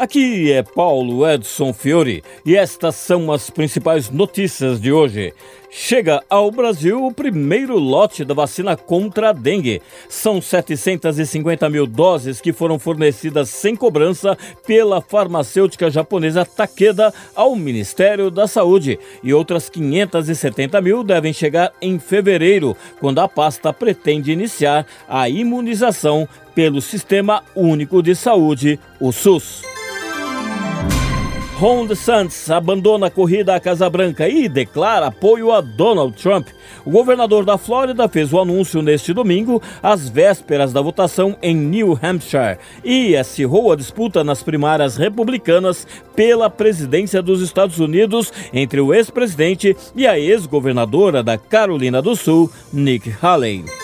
Aqui é Paulo Edson Fiore e estas são as principais notícias de hoje. Chega ao Brasil o primeiro lote da vacina contra a dengue. São 750 mil doses que foram fornecidas sem cobrança pela farmacêutica japonesa Takeda ao Ministério da Saúde. E outras 570 mil devem chegar em fevereiro, quando a pasta pretende iniciar a imunização pelo Sistema Único de Saúde, o SUS. Ron DeSantis abandona a corrida à Casa Branca e declara apoio a Donald Trump. O governador da Flórida fez o anúncio neste domingo, às vésperas da votação em New Hampshire, e acirrou a disputa nas primárias republicanas pela presidência dos Estados Unidos entre o ex-presidente e a ex-governadora da Carolina do Sul, Nick Haley.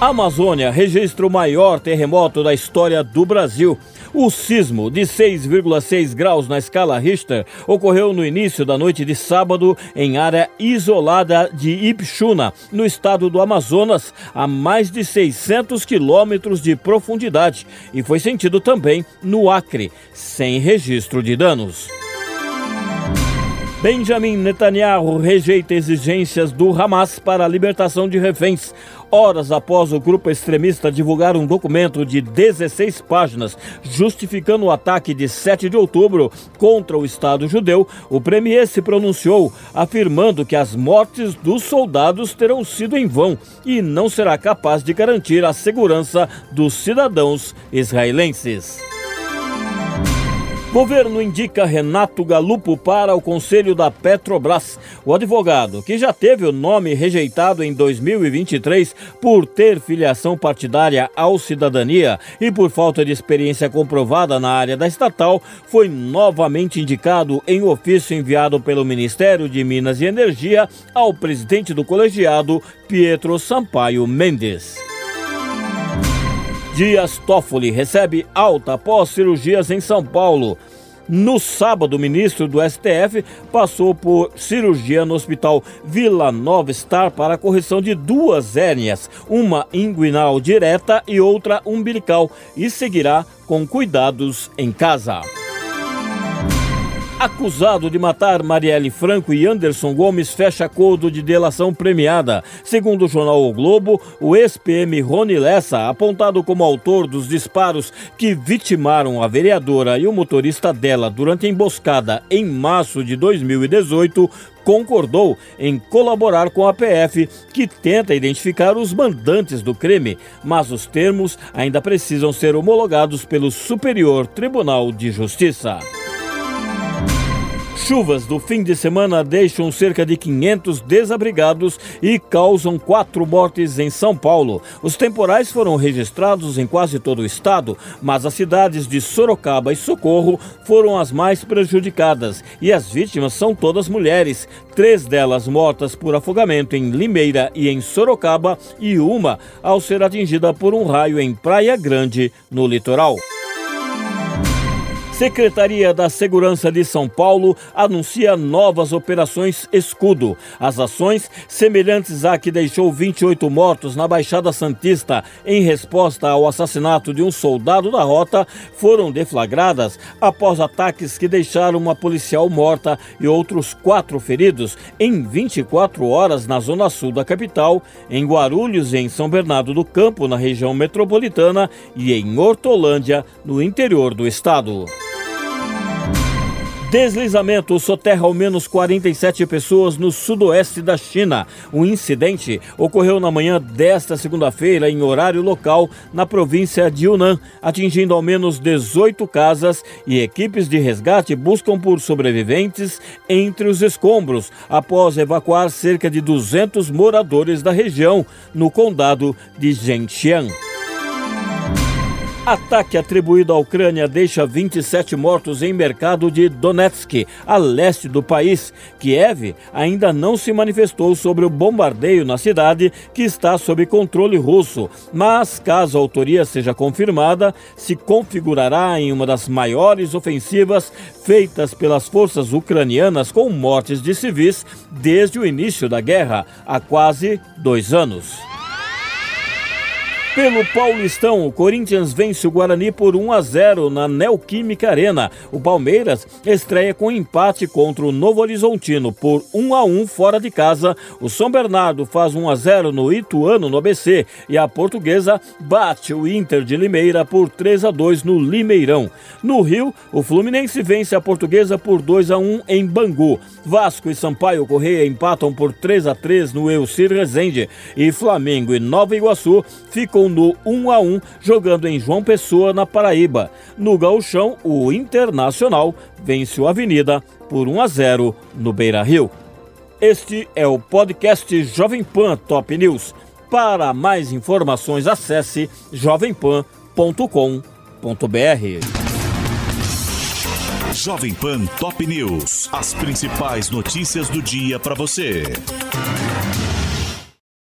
A Amazônia registra o maior terremoto da história do Brasil. O sismo de 6,6 graus na escala Richter ocorreu no início da noite de sábado em área isolada de Ipxuna, no estado do Amazonas, a mais de 600 quilômetros de profundidade, e foi sentido também no Acre, sem registro de danos. Benjamin Netanyahu rejeita exigências do Hamas para a libertação de reféns. Horas após o grupo extremista divulgar um documento de 16 páginas justificando o ataque de 7 de outubro contra o Estado judeu, o premier se pronunciou afirmando que as mortes dos soldados terão sido em vão e não será capaz de garantir a segurança dos cidadãos israelenses. Governo indica Renato Galupo para o Conselho da Petrobras. O advogado, que já teve o nome rejeitado em 2023 por ter filiação partidária ao Cidadania e por falta de experiência comprovada na área da estatal, foi novamente indicado em ofício enviado pelo Ministério de Minas e Energia ao presidente do colegiado, Pietro Sampaio Mendes. Dias Toffoli recebe alta após cirurgias em São Paulo. No sábado, o ministro do STF passou por cirurgia no Hospital Vila Nova Star para a correção de duas hérnias, uma inguinal direta e outra umbilical, e seguirá com cuidados em casa. Acusado de matar Marielle Franco e Anderson Gomes fecha acordo de delação premiada. Segundo o jornal O Globo, o ex-PM Rony Lessa, apontado como autor dos disparos que vitimaram a vereadora e o motorista dela durante a emboscada em março de 2018, concordou em colaborar com a PF, que tenta identificar os mandantes do crime, mas os termos ainda precisam ser homologados pelo Superior Tribunal de Justiça. Chuvas do fim de semana deixam cerca de 500 desabrigados e causam quatro mortes em São Paulo. Os temporais foram registrados em quase todo o estado, mas as cidades de Sorocaba e Socorro foram as mais prejudicadas e as vítimas são todas mulheres. Três delas mortas por afogamento em Limeira e em Sorocaba e uma ao ser atingida por um raio em Praia Grande, no litoral. Secretaria da Segurança de São Paulo anuncia novas operações Escudo. As ações, semelhantes à que deixou 28 mortos na Baixada Santista em resposta ao assassinato de um soldado da rota, foram deflagradas após ataques que deixaram uma policial morta e outros quatro feridos em 24 horas na zona sul da capital, em Guarulhos e em São Bernardo do Campo, na região metropolitana, e em Hortolândia, no interior do estado. Deslizamento soterra ao menos 47 pessoas no sudoeste da China. O incidente ocorreu na manhã desta segunda-feira, em horário local, na província de Yunnan, atingindo ao menos 18 casas e equipes de resgate buscam por sobreviventes entre os escombros, após evacuar cerca de 200 moradores da região, no condado de Zhejiang. Ataque atribuído à Ucrânia deixa 27 mortos em mercado de Donetsk, a leste do país. Kiev ainda não se manifestou sobre o bombardeio na cidade, que está sob controle russo, mas caso a autoria seja confirmada, se configurará em uma das maiores ofensivas feitas pelas forças ucranianas com mortes de civis desde o início da guerra, há quase dois anos. Pelo Paulistão, o Corinthians vence o Guarani por 1 a 0 na Neoquímica Arena. O Palmeiras estreia com empate contra o Novo Horizontino por 1 a 1 fora de casa. O São Bernardo faz 1 a 0 no Ituano no ABC e a Portuguesa bate o Inter de Limeira por 3 a 2 no Limeirão. No Rio, o Fluminense vence a Portuguesa por 2 a 1 em Bangu. Vasco e Sampaio Correia empatam por 3 a 3 no Elcir Resende e Flamengo e Nova Iguaçu ficam ficou no 1 a 1 jogando em João Pessoa, na Paraíba. No gauchão, o Internacional vence o Avenida por 1 a 0 no Beira-Rio. Este é o podcast Jovem Pan Top News. Para mais informações, acesse jovempan.com.br. Jovem Pan Top News. As principais notícias do dia para você.